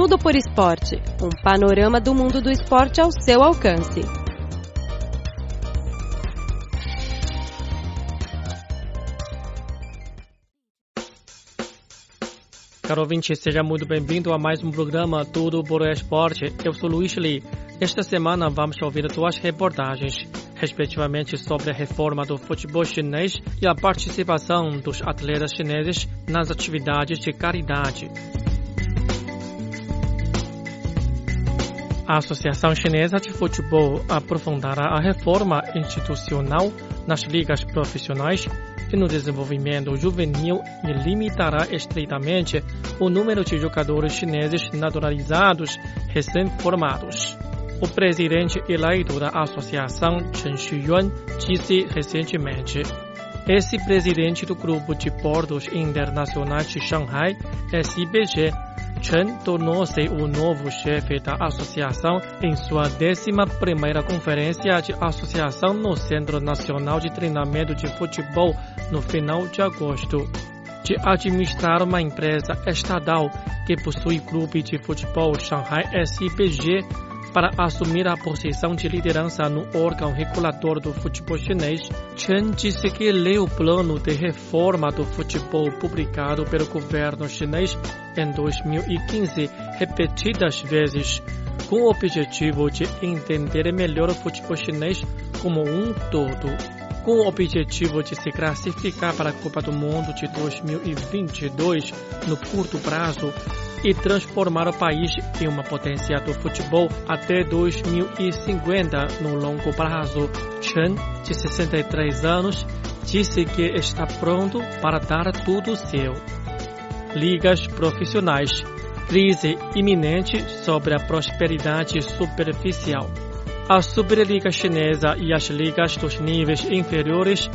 Tudo por Esporte um panorama do mundo do esporte ao seu alcance. Caro ouvinte, seja muito bem-vindo a mais um programa Tudo por Esporte. Eu sou Luiz Lee. Esta semana vamos ouvir duas reportagens, respectivamente sobre a reforma do futebol chinês e a participação dos atletas chineses nas atividades de caridade. A Associação Chinesa de Futebol aprofundará a reforma institucional nas ligas profissionais e no desenvolvimento juvenil e limitará estritamente o número de jogadores chineses naturalizados recém-formados. O presidente eleito da associação, Chen Xuyuan, disse recentemente: Esse presidente do Grupo de Portos Internacionais de Shanghai, SBG, Chen tornou-se o novo chefe da associação em sua 11 Conferência de Associação no Centro Nacional de Treinamento de Futebol no final de agosto. De administrar uma empresa estatal que possui clube de futebol Shanghai SPG para assumir a posição de liderança no órgão regulador do futebol chinês, Chen disse que leu o plano de reforma do futebol publicado pelo governo chinês em 2015 repetidas vezes, com o objetivo de entender melhor o futebol chinês como um todo com o objetivo de se classificar para a Copa do Mundo de 2022 no curto prazo e transformar o país em uma potência do futebol até 2050 no longo prazo. Chen, de 63 anos, disse que está pronto para dar tudo seu. Ligas profissionais. Crise iminente sobre a prosperidade superficial. A Superliga Chinesa e as ligas dos níveis inferiores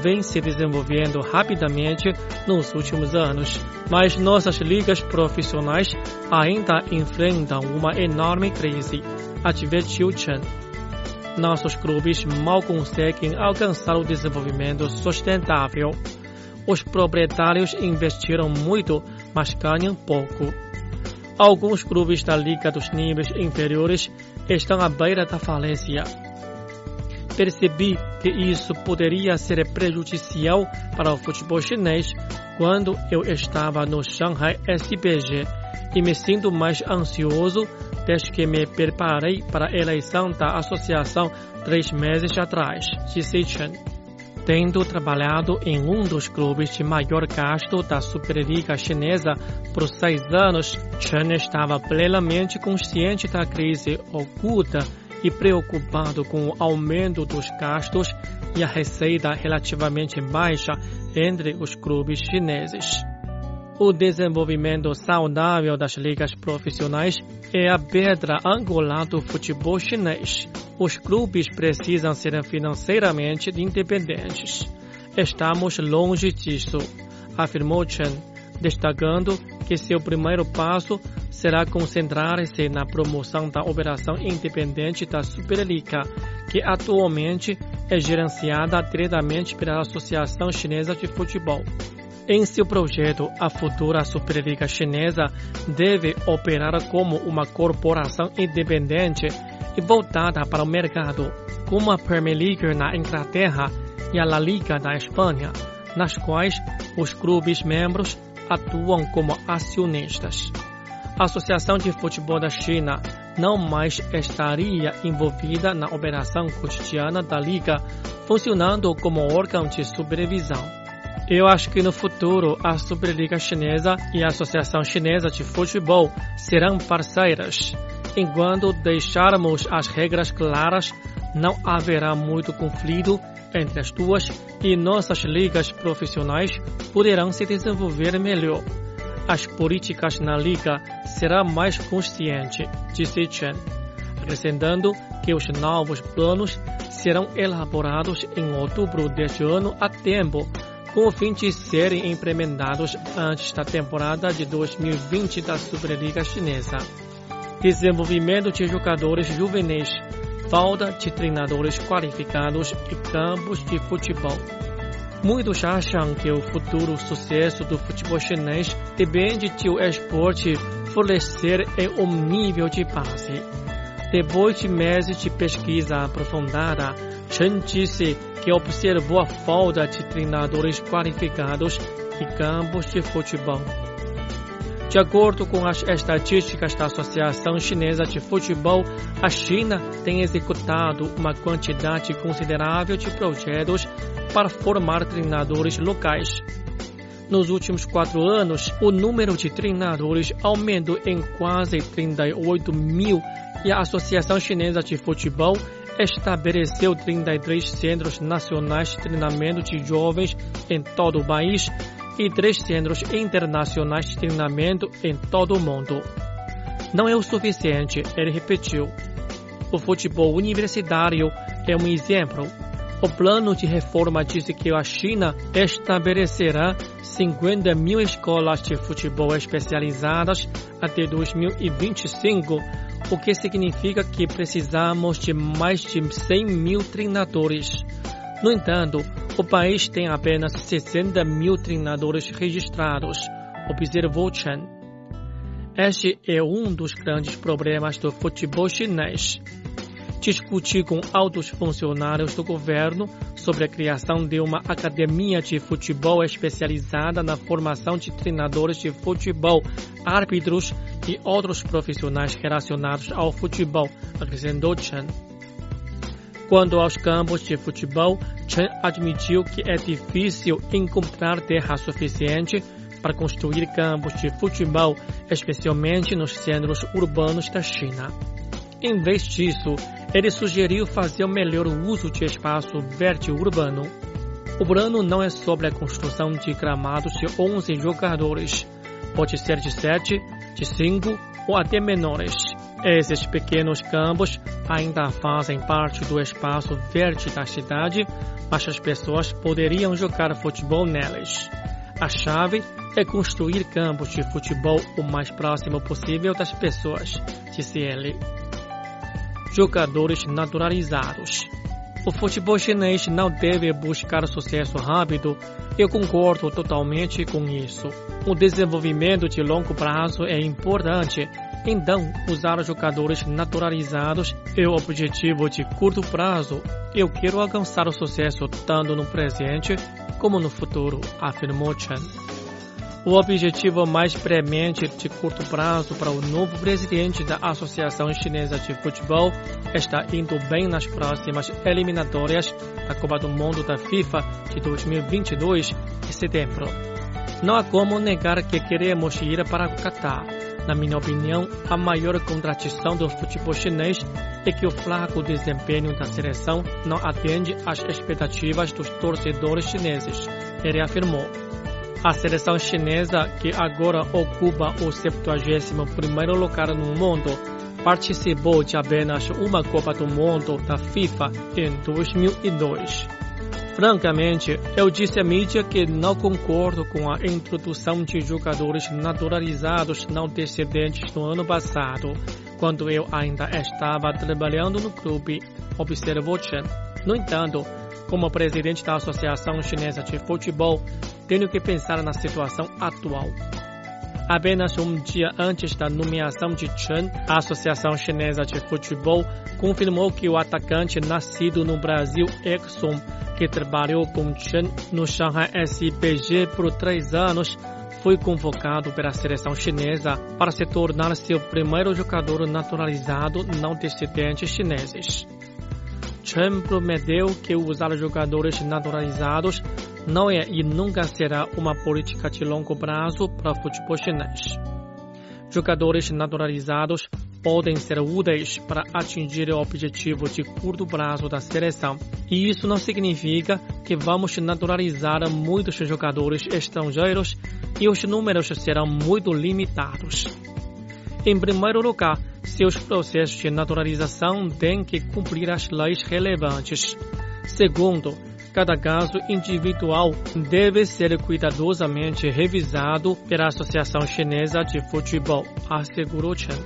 vêm se desenvolvendo rapidamente nos últimos anos, mas nossas ligas profissionais ainda enfrentam uma enorme crise, advertiu Chen. Nossos clubes mal conseguem alcançar o desenvolvimento sustentável. Os proprietários investiram muito, mas ganham pouco. Alguns clubes da Liga dos Níveis Inferiores estão à beira da falência. Percebi que isso poderia ser prejudicial para o futebol chinês quando eu estava no Shanghai SPG e me sinto mais ansioso desde que me preparei para a eleição da associação três meses atrás, disse Chen. Tendo trabalhado em um dos clubes de maior gasto da Superliga Chinesa por seis anos, Chen estava plenamente consciente da crise oculta e preocupado com o aumento dos gastos e a receita relativamente baixa entre os clubes chineses. O desenvolvimento saudável das ligas profissionais é a pedra angular do futebol chinês. Os clubes precisam ser financeiramente independentes. Estamos longe disso, afirmou Chen, destacando que seu primeiro passo será concentrar-se na promoção da operação independente da Superliga, que atualmente é gerenciada diretamente pela Associação Chinesa de Futebol. Em seu projeto, a futura Superliga Chinesa deve operar como uma corporação independente e voltada para o mercado, como a Premier League na Inglaterra e a La Liga da Espanha, nas quais os clubes membros atuam como acionistas. A Associação de Futebol da China não mais estaria envolvida na operação cotidiana da liga, funcionando como órgão de supervisão. Eu acho que no futuro a Superliga Chinesa e a Associação Chinesa de Futebol serão parceiras Enquanto deixarmos as regras claras, não haverá muito conflito entre as duas e nossas ligas profissionais poderão se desenvolver melhor. As políticas na liga serão mais conscientes, disse Chen, acrescentando que os novos planos serão elaborados em outubro deste ano a tempo, com o fim de serem implementados antes da temporada de 2020 da Superliga Chinesa desenvolvimento de jogadores juvenis, falta de treinadores qualificados e campos de futebol. Muitos acham que o futuro sucesso do futebol chinês depende de o esporte fortalecer em um nível de base. Depois de meses de pesquisa aprofundada, Chen disse que observou a falta de treinadores qualificados em campos de futebol. De acordo com as estatísticas da Associação Chinesa de Futebol, a China tem executado uma quantidade considerável de projetos para formar treinadores locais. Nos últimos quatro anos, o número de treinadores aumentou em quase 38 mil e a Associação Chinesa de Futebol estabeleceu 33 centros nacionais de treinamento de jovens em todo o país e três centros internacionais de treinamento em todo o mundo. Não é o suficiente, ele repetiu. O futebol universitário é um exemplo. O plano de reforma diz que a China estabelecerá 50 mil escolas de futebol especializadas até 2025, o que significa que precisamos de mais de 100 mil treinadores. No entanto, o país tem apenas 60 mil treinadores registrados, observou Chen. Este é um dos grandes problemas do futebol chinês. Discuti com altos funcionários do governo sobre a criação de uma academia de futebol especializada na formação de treinadores de futebol, árbitros e outros profissionais relacionados ao futebol, acrescentou Chen. Quanto aos campos de futebol, Chen admitiu que é difícil encontrar terra suficiente para construir campos de futebol, especialmente nos centros urbanos da China. Em vez disso, ele sugeriu fazer o melhor uso de espaço verde urbano. O plano não é sobre a construção de gramados de 11 jogadores. Pode ser de 7, de 5 ou até menores. Esses pequenos campos ainda fazem parte do espaço verde da cidade, mas as pessoas poderiam jogar futebol neles. A chave é construir campos de futebol o mais próximo possível das pessoas, disse ele. Jogadores naturalizados. O futebol chinês não deve buscar sucesso rápido. Eu concordo totalmente com isso. O desenvolvimento de longo prazo é importante então, usar jogadores naturalizados é o objetivo de curto prazo. Eu quero alcançar o sucesso tanto no presente como no futuro, afirmou Chen. O objetivo mais premente de curto prazo para o novo presidente da Associação Chinesa de Futebol está indo bem nas próximas eliminatórias da Copa do Mundo da FIFA de 2022, em setembro. Não há como negar que queremos ir para o Catar na minha opinião, a maior contradição do futebol chinês é que o fraco desempenho da seleção não atende às expectativas dos torcedores chineses, ele afirmou. A seleção chinesa, que agora ocupa o 71º lugar no mundo, participou de apenas uma Copa do Mundo da FIFA em 2002. Francamente, eu disse à mídia que não concordo com a introdução de jogadores naturalizados não descendentes no ano passado, quando eu ainda estava trabalhando no clube, observou Chen. No entanto, como presidente da Associação Chinesa de Futebol, tenho que pensar na situação atual. Apenas um dia antes da nomeação de Chen, a Associação Chinesa de Futebol confirmou que o atacante nascido no Brasil, Exxon, que trabalhou com Chen no Shanghai SPG por três anos, foi convocado pela seleção chinesa para se tornar seu primeiro jogador naturalizado não descendentes chineses. Chen prometeu que usar jogadores naturalizados não é e nunca será uma política de longo prazo para o futebol chinês. Jogadores naturalizados podem ser úteis para atingir o objetivo de curto prazo da seleção. E isso não significa que vamos naturalizar muitos jogadores estrangeiros e os números serão muito limitados. Em primeiro lugar, seus processos de naturalização têm que cumprir as leis relevantes. Segundo, cada caso individual deve ser cuidadosamente revisado pela Associação Chinesa de Futebol, assegurou Chen.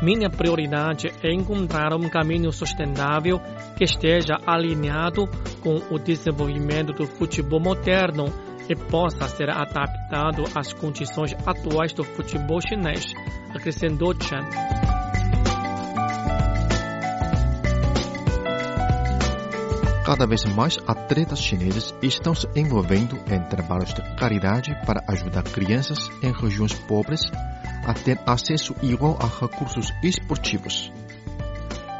Minha prioridade é encontrar um caminho sustentável que esteja alinhado com o desenvolvimento do futebol moderno e possa ser adaptado às condições atuais do futebol chinês, acrescentou Chen. Cada vez mais atletas chineses estão se envolvendo em trabalhos de caridade para ajudar crianças em regiões pobres a ter acesso igual a recursos esportivos.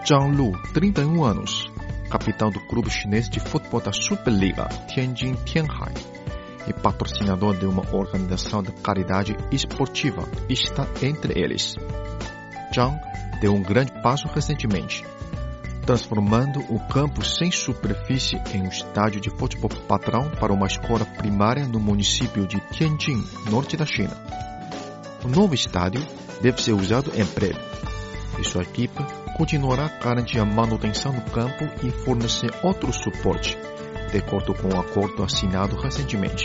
Zhang Lu, 31 anos, capitão do clube chinês de futebol da Superliga Tianjin Tianhai e patrocinador de uma organização de caridade esportiva, está entre eles. Zhang deu um grande passo recentemente, transformando o campo sem superfície em um estádio de futebol padrão para uma escola primária no município de Tianjin, norte da China. O novo estádio deve ser usado em breve e sua equipe continuará a garantir a manutenção do campo e fornecer outro suporte, de acordo com o um acordo assinado recentemente.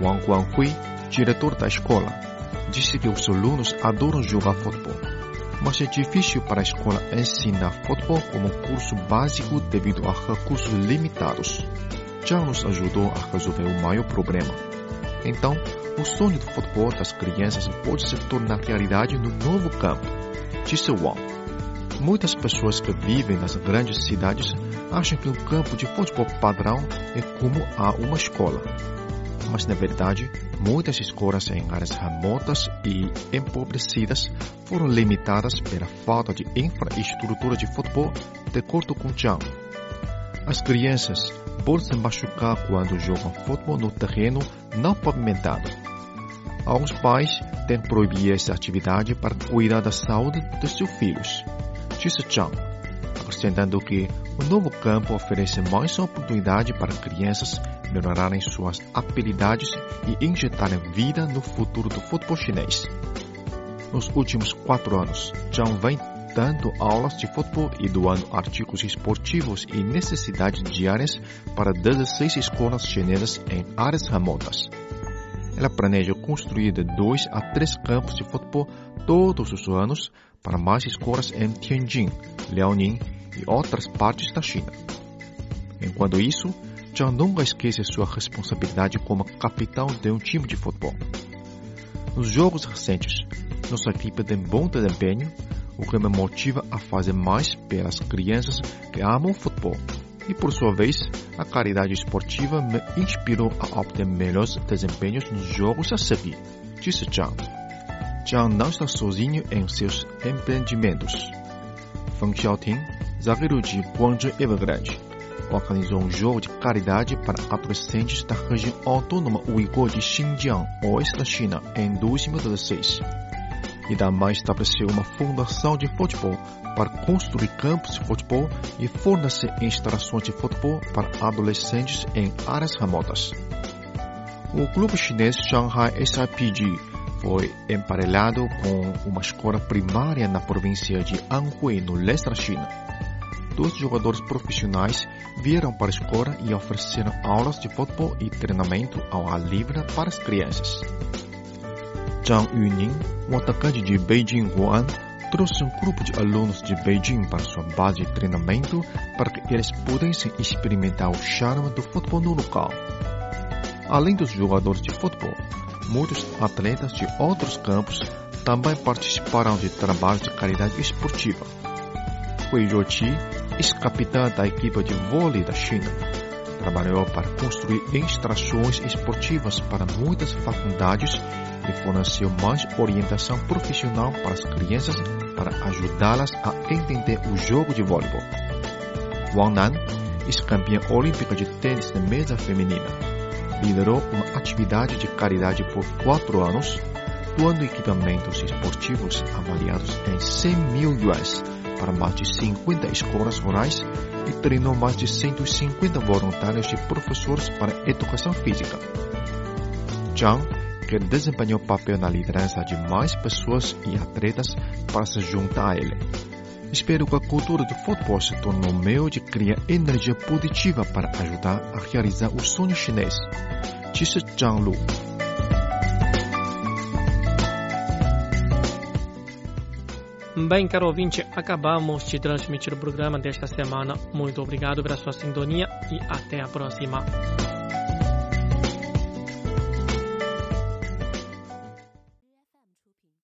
Wang Guanghui, diretor da escola, disse que os alunos adoram jogar futebol, mas é difícil para a escola ensinar futebol como curso básico devido a recursos limitados. Já nos ajudou a resolver o maior problema. Então, o sonho do futebol das crianças pode se tornar realidade no novo campo, disse Wang. Muitas pessoas que vivem nas grandes cidades acham que o campo de futebol padrão é como a uma escola. Mas, na verdade, muitas escolas em áreas remotas e empobrecidas foram limitadas pela falta de infraestrutura de futebol, de acordo com Zhang. As crianças podem se machucar quando jogam futebol no terreno não pavimentado. Alguns pais têm proibido essa atividade para cuidar da saúde de seus filhos, disse Zhang, acrescentando que o novo campo oferece mais oportunidade para crianças melhorarem suas habilidades e injetarem vida no futuro do futebol chinês. Nos últimos quatro anos, Zhang vem dando aulas de futebol e doando artigos esportivos e necessidades diárias para 16 escolas chinesas em áreas remotas. Ela planeja construir de dois a três campos de futebol todos os anos para mais escolas em Tianjin, Liaoning e outras partes da China. Enquanto isso, Zhang nunca esquece sua responsabilidade como capitão de um time de futebol. Nos jogos recentes, nossa equipe tem bom desempenho, o que me motiva a fazer mais pelas crianças que amam futebol. E por sua vez, a caridade esportiva me inspirou a obter melhores desempenhos nos jogos a seguir, disse Zhang. Zhang não está sozinho em seus empreendimentos. Feng Xiaoting, zagueiro de Guangzhou Evergrande, organizou um jogo de caridade para adolescentes da região autônoma uigur de Xinjiang, oeste da China, em 2016. E também estabeleceu uma fundação de futebol para construir campos de futebol e fornecer instalações de futebol para adolescentes em áreas remotas. O clube chinês Shanghai SIPG foi emparelhado com uma escola primária na província de Anhui, no leste da China dois jogadores profissionais vieram para a escola e ofereceram aulas de futebol e treinamento ao ar livre para as crianças. Zhang Yuning, um atacante de Beijing Guan, trouxe um grupo de alunos de Beijing para sua base de treinamento para que eles pudessem experimentar o charme do futebol no local. Além dos jogadores de futebol, muitos atletas de outros campos também participaram de trabalhos de caridade esportiva. Hui Zhuoqi ex-capitã da equipe de vôlei da China. Trabalhou para construir instalações esportivas para muitas faculdades e forneceu mais orientação profissional para as crianças para ajudá-las a entender o jogo de voleibol. Wang Nan, ex-campeã olímpica de tênis de mesa feminina, liderou uma atividade de caridade por quatro anos, doando equipamentos esportivos avaliados em 100 mil yuans para mais de 50 escolas rurais e treinou mais de 150 voluntários e professores para educação física. Zhang, que desempenhou papel na liderança de mais pessoas e atletas para se juntar a ele. Espero que a cultura do futebol se torne um meio de criar energia positiva para ajudar a realizar o sonho chinês, disse Zhang Lu. Bem, caro ouvinte, acabamos de transmitir o programa desta semana. Muito obrigado pela sua sintonia e até a próxima.